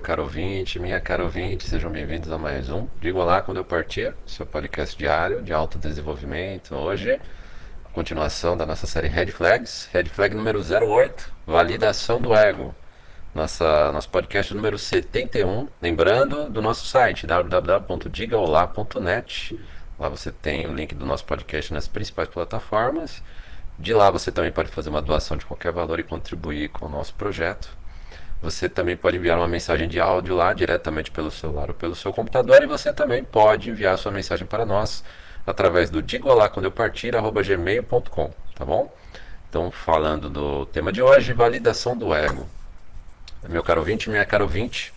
caro ouvinte, minha cara ouvinte, sejam bem-vindos a mais um. Digo olá quando eu partir, seu podcast diário de autodesenvolvimento. Hoje, a continuação da nossa série Red Flags, Red Flag número 08, Validação do Ego. Nossa, nosso podcast número 71. Lembrando do nosso site www.digaolá.net. Lá você tem o link do nosso podcast nas principais plataformas. De lá você também pode fazer uma doação de qualquer valor e contribuir com o nosso projeto. Você também pode enviar uma mensagem de áudio lá diretamente pelo celular ou pelo seu computador e você também pode enviar sua mensagem para nós através do digo lá quando eu partir gmail.com, tá bom? Então, falando do tema de hoje, validação do ego. Meu caro ouvinte, minha caro ouvinte,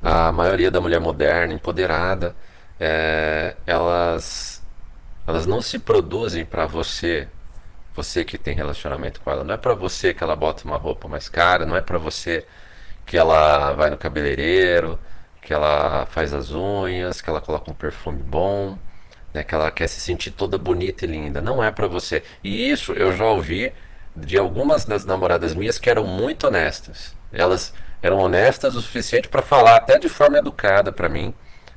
a maioria da mulher moderna, empoderada, é, elas, elas não se produzem para você você que tem relacionamento com ela. Não é para você que ela bota uma roupa mais cara, não é para você que ela vai no cabeleireiro, que ela faz as unhas, que ela coloca um perfume bom, né, que ela quer se sentir toda bonita e linda. Não é para você. E isso eu já ouvi de algumas das namoradas minhas que eram muito honestas. Elas eram honestas o suficiente para falar até de forma educada para mim.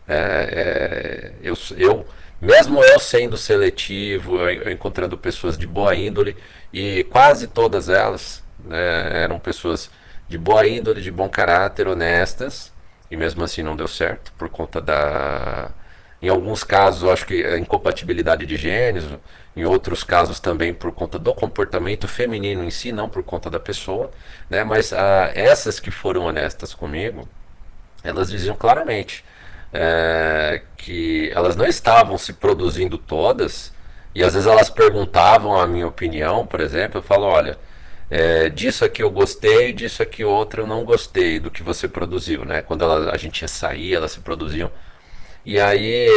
É, é, eu, eu mesmo eu sendo seletivo, eu encontrando pessoas de boa índole, e quase todas elas né, eram pessoas de boa índole, de bom caráter, honestas, e mesmo assim não deu certo, por conta da. Em alguns casos, acho que a incompatibilidade de gêneros, em outros casos também por conta do comportamento feminino em si, não por conta da pessoa. Né? Mas ah, essas que foram honestas comigo, elas diziam claramente: é, que elas não estavam se produzindo todas, e às vezes elas perguntavam a minha opinião, por exemplo, eu falo, olha, é, disso aqui eu gostei, disso aqui outra eu não gostei do que você produziu, né? Quando ela, a gente ia sair, elas se produziam. E aí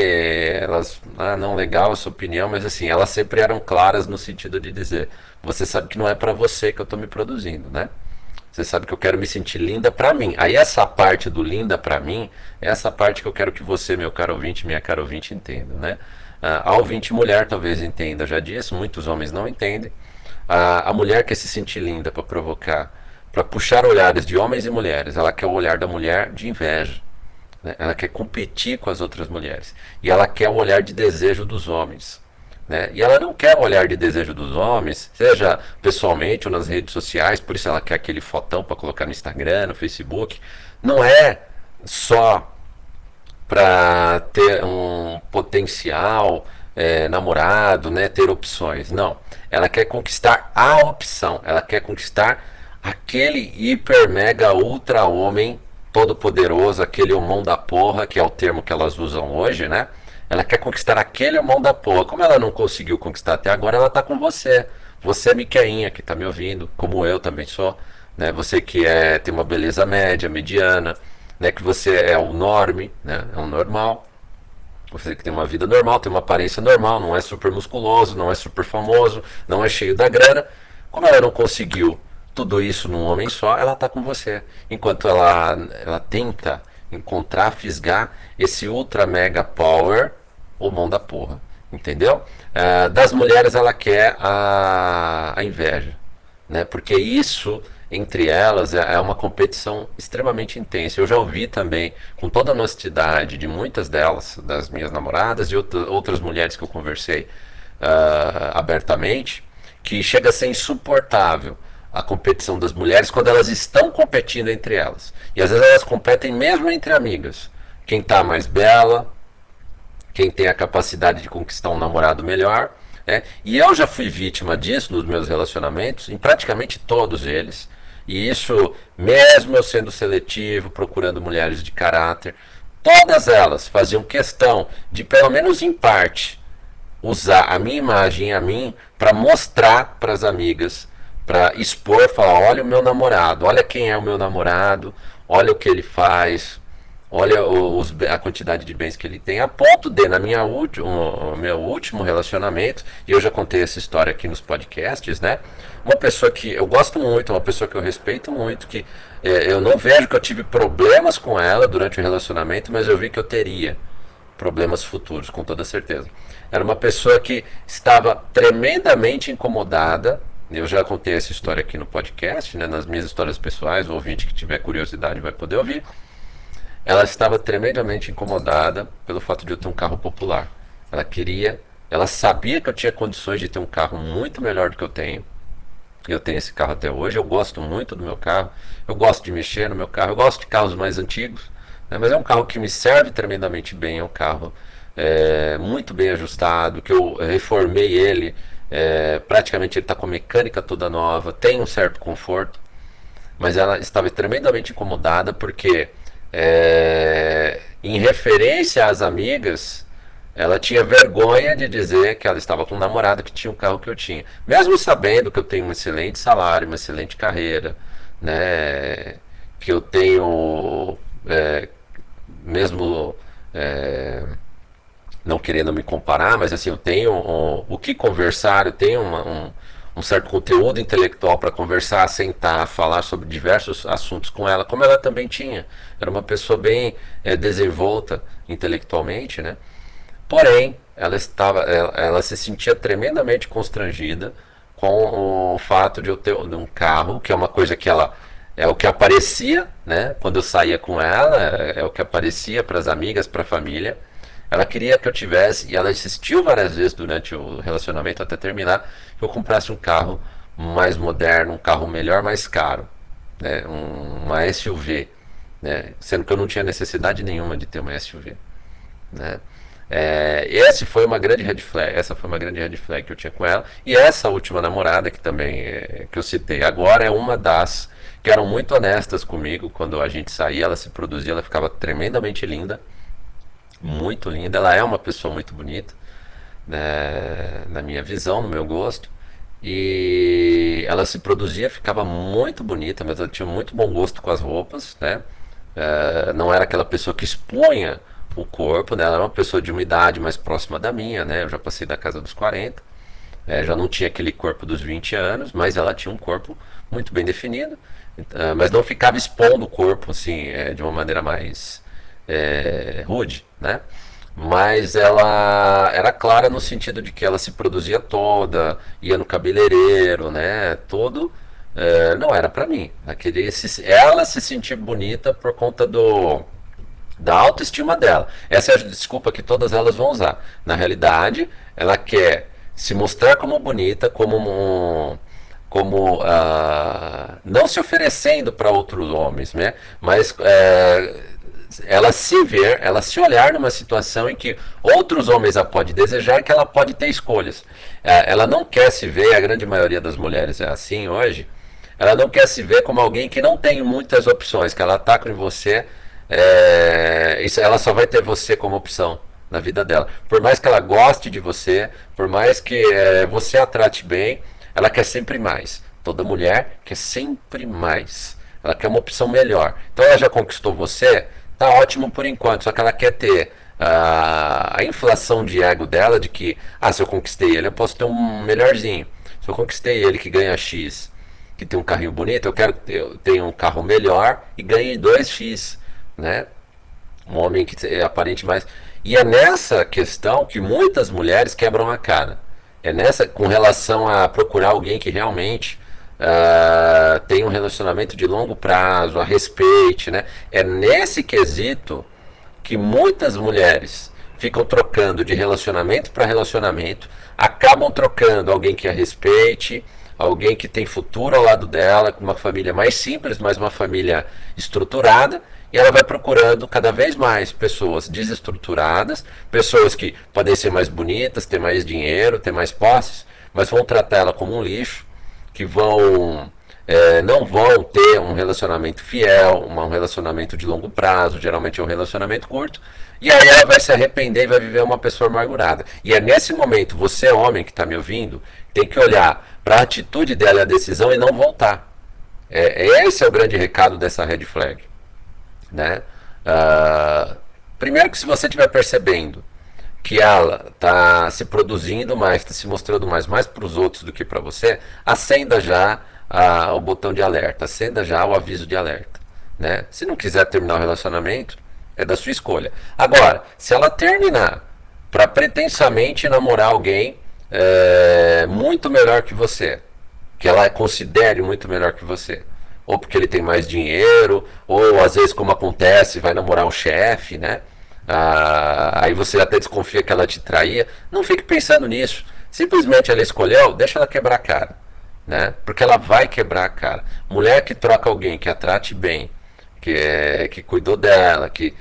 elas, ah, não, legal a sua opinião, mas assim, elas sempre eram claras no sentido de dizer, você sabe que não é para você que eu estou me produzindo, né? Você sabe que eu quero me sentir linda para mim. Aí essa parte do linda para mim, é essa parte que eu quero que você, meu caro ouvinte, minha cara ouvinte, entenda, né? Ah, a ouvinte mulher talvez entenda, já disse, muitos homens não entendem. Ah, a mulher quer se sentir linda para provocar, para puxar olhares de homens e mulheres. Ela quer o olhar da mulher de inveja. Né? Ela quer competir com as outras mulheres. E ela quer o olhar de desejo dos homens. Né? E ela não quer o olhar de desejo dos homens, seja pessoalmente ou nas redes sociais, por isso ela quer aquele fotão para colocar no Instagram, no Facebook. Não é só para ter um potencial é, namorado, né, ter opções. Não. Ela quer conquistar a opção. Ela quer conquistar aquele hiper, mega, ultra homem todo poderoso, aquele homão da porra, que é o termo que elas usam hoje, né? Ela quer conquistar aquele mão da porra. Como ela não conseguiu conquistar até agora, ela está com você. Você é que está me ouvindo, como eu também sou. Né? Você que é, tem uma beleza média, mediana, né? que você é o norme, né? é o normal. Você que tem uma vida normal, tem uma aparência normal, não é super musculoso, não é super famoso, não é cheio da grana. Como ela não conseguiu tudo isso num homem só, ela está com você. Enquanto ela, ela tenta encontrar, fisgar esse ultra mega power ou mão da porra. Entendeu? Uh, das mulheres ela quer a, a inveja. Né? Porque isso entre elas é, é uma competição extremamente intensa. Eu já ouvi também, com toda a honestidade de muitas delas, das minhas namoradas e outra, outras mulheres que eu conversei uh, abertamente, que chega a ser insuportável a competição das mulheres quando elas estão competindo entre elas. E às vezes elas competem mesmo entre amigas. Quem está mais bela, quem tem a capacidade de conquistar um namorado melhor. Né? E eu já fui vítima disso nos meus relacionamentos, em praticamente todos eles. E isso, mesmo eu sendo seletivo, procurando mulheres de caráter, todas elas faziam questão de, pelo menos em parte, usar a minha imagem a mim para mostrar para as amigas, para expor, falar: olha o meu namorado, olha quem é o meu namorado, olha o que ele faz, olha os, a quantidade de bens que ele tem, a ponto de, na minha último, meu último relacionamento, e eu já contei essa história aqui nos podcasts, né? Uma pessoa que eu gosto muito, uma pessoa que eu respeito muito, que é, eu não vejo que eu tive problemas com ela durante o relacionamento, mas eu vi que eu teria problemas futuros, com toda certeza. Era uma pessoa que estava tremendamente incomodada. Eu já contei essa história aqui no podcast, né, nas minhas histórias pessoais. O ouvinte que tiver curiosidade vai poder ouvir ela estava tremendamente incomodada pelo fato de eu ter um carro popular. Ela queria, ela sabia que eu tinha condições de ter um carro muito melhor do que eu tenho. Eu tenho esse carro até hoje, eu gosto muito do meu carro, eu gosto de mexer no meu carro, eu gosto de carros mais antigos, né? mas é um carro que me serve tremendamente bem, é um carro é, muito bem ajustado, que eu reformei ele, é, praticamente ele está com a mecânica toda nova, tem um certo conforto, mas ela estava tremendamente incomodada porque, é, em referência às amigas, ela tinha vergonha de dizer que ela estava com um namorado que tinha o carro que eu tinha. Mesmo sabendo que eu tenho um excelente salário, uma excelente carreira, né? Que eu tenho, é, mesmo é, não querendo me comparar, mas assim, eu tenho um, o que conversar, eu tenho uma, um, um certo conteúdo intelectual para conversar, sentar, falar sobre diversos assuntos com ela, como ela também tinha. Era uma pessoa bem é, desenvolta intelectualmente, né? Porém, ela estava, ela, ela, se sentia tremendamente constrangida com o fato de eu ter um carro, que é uma coisa que ela é o que aparecia, né? Quando eu saía com ela, é, é o que aparecia para as amigas, para a família. Ela queria que eu tivesse, e ela insistiu várias vezes durante o relacionamento até terminar, que eu comprasse um carro mais moderno, um carro melhor, mais caro, né? Um, uma SUV, né? Sendo que eu não tinha necessidade nenhuma de ter uma SUV, né? É, esse foi uma grande red flag, essa foi uma grande red flag que eu tinha com ela. E essa última namorada, que também é, que eu citei agora, é uma das que eram muito honestas comigo. Quando a gente saía, ela se produzia, ela ficava tremendamente linda. Muito linda. Ela é uma pessoa muito bonita, né, na minha visão, no meu gosto. E ela se produzia, ficava muito bonita, mas ela tinha muito bom gosto com as roupas, né? É, não era aquela pessoa que expunha o corpo, né? Ela era uma pessoa de uma idade mais próxima da minha, né? Eu já passei da casa dos 40, é, já não tinha aquele corpo dos 20 anos, mas ela tinha um corpo muito bem definido, uh, mas não ficava expondo o corpo assim, é, de uma maneira mais é, rude, né? Mas ela era clara no sentido de que ela se produzia toda, ia no cabeleireiro, né? Todo é, não era para mim. Queria se, ela se sentir bonita por conta do da autoestima dela. Essa é a desculpa que todas elas vão usar. Na realidade, ela quer se mostrar como bonita, como um, como uh, não se oferecendo para outros homens, né? Mas uh, ela se ver, ela se olhar numa situação em que outros homens a pode desejar, que ela pode ter escolhas. Uh, ela não quer se ver, a grande maioria das mulheres é assim hoje. Ela não quer se ver como alguém que não tem muitas opções, que ela ataca em você é, ela só vai ter você como opção na vida dela. Por mais que ela goste de você, por mais que é, você a trate bem, ela quer sempre mais. Toda mulher quer sempre mais. Ela quer uma opção melhor. Então ela já conquistou você, tá ótimo por enquanto, só que ela quer ter a, a inflação de ego dela de que, ah, se eu conquistei ele, eu posso ter um melhorzinho. Se eu conquistei ele que ganha X, que tem um carrinho bonito, eu quero ter, ter um carro melhor e ganhe 2X né? Um homem que é aparente mais. E é nessa questão que muitas mulheres quebram a cara. É nessa com relação a procurar alguém que realmente uh, tem um relacionamento de longo prazo, a respeite, né? É nesse quesito que muitas mulheres ficam trocando de relacionamento para relacionamento, acabam trocando alguém que a respeite, alguém que tem futuro ao lado dela, com uma família mais simples, mas uma família estruturada, e ela vai procurando cada vez mais pessoas desestruturadas, pessoas que podem ser mais bonitas, ter mais dinheiro, ter mais posses, mas vão tratar ela como um lixo, que vão é, não vão ter um relacionamento fiel, um relacionamento de longo prazo, geralmente é um relacionamento curto, e aí ela vai se arrepender e vai viver uma pessoa amargurada. E é nesse momento, você homem que está me ouvindo, tem que olhar para a atitude dela e a decisão e não voltar. É, esse é o grande recado dessa red flag. Né? Uh, primeiro que se você estiver percebendo que ela está se produzindo mais, está se mostrando mais, mais para os outros do que para você, acenda já o botão de alerta, acenda já o aviso de alerta. Né? Se não quiser terminar o relacionamento, é da sua escolha. Agora, se ela terminar para pretensamente namorar alguém é, muito melhor que você, que ela considere muito melhor que você, ou porque ele tem mais dinheiro, ou às vezes, como acontece, vai namorar o chefe, né? Ah, aí você até desconfia que ela te traía. Não fique pensando nisso. Simplesmente ela escolheu, deixa ela quebrar a cara. Né? Porque ela vai quebrar a cara. Mulher que troca alguém, que a trate bem, que, é, que cuidou dela, que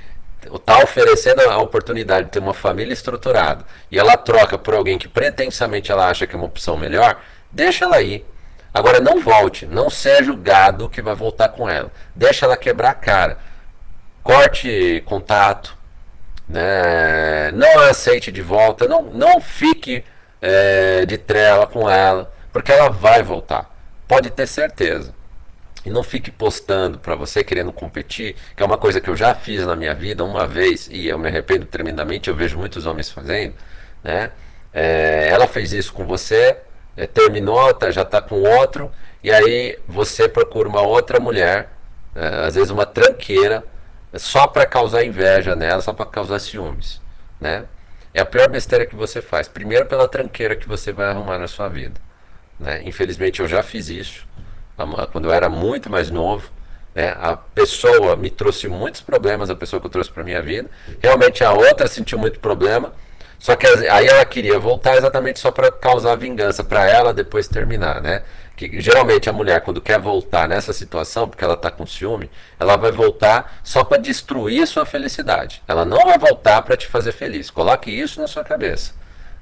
está oferecendo a oportunidade de ter uma família estruturada, e ela troca por alguém que pretensamente ela acha que é uma opção melhor, deixa ela aí. Agora não volte, não seja o gado que vai voltar com ela. Deixa ela quebrar a cara. Corte contato, né? não aceite de volta, não, não fique é, de trela com ela, porque ela vai voltar. Pode ter certeza. E não fique postando para você querendo competir, que é uma coisa que eu já fiz na minha vida uma vez e eu me arrependo tremendamente. Eu vejo muitos homens fazendo, né? É, ela fez isso com você, é, terminou, tá, já está com outro, e aí você procura uma outra mulher, é, às vezes uma tranqueira, só para causar inveja nela, só para causar ciúmes, né? É a pior besteira que você faz. Primeiro pela tranqueira que você vai arrumar na sua vida. Né? Infelizmente eu já fiz isso quando eu era muito mais novo. Né? A pessoa me trouxe muitos problemas, a pessoa que eu trouxe para minha vida. Realmente a outra sentiu muito problema. Só que aí ela queria voltar exatamente só para causar vingança para ela depois terminar, né? Que geralmente a mulher quando quer voltar nessa situação, porque ela está com ciúme, ela vai voltar só para destruir a sua felicidade. Ela não vai voltar para te fazer feliz. Coloque isso na sua cabeça.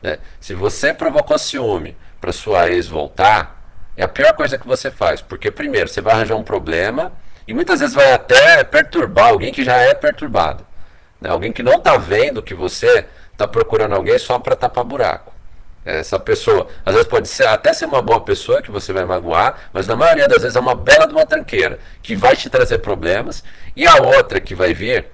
Né? Se você provocou ciúme para sua ex voltar, é a pior coisa que você faz, porque primeiro você vai arranjar um problema e muitas vezes vai até perturbar alguém que já é perturbado. Né? Alguém que não está vendo que você está procurando alguém só para tapar buraco. Essa pessoa, às vezes pode ser até ser uma boa pessoa que você vai magoar, mas na maioria das vezes é uma bela de uma tranqueira que vai te trazer problemas, e a outra que vai vir,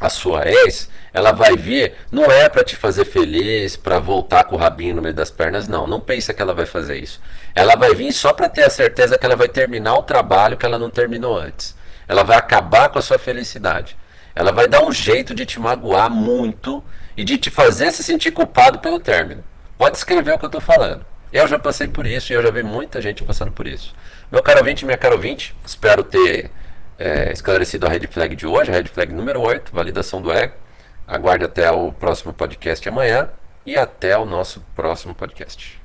a sua ex, ela vai vir, não é para te fazer feliz, para voltar com o rabinho no meio das pernas, não. Não pensa que ela vai fazer isso. Ela vai vir só para ter a certeza que ela vai terminar o trabalho que ela não terminou antes. Ela vai acabar com a sua felicidade. Ela vai dar um jeito de te magoar muito e de te fazer se sentir culpado pelo término. Pode escrever o que eu estou falando. Eu já passei por isso e eu já vi muita gente passando por isso. Meu caro ouvinte, minha caro ouvinte, espero ter é, esclarecido a red flag de hoje, a red flag número 8, validação do ego. Aguarde até o próximo podcast amanhã e até o nosso próximo podcast.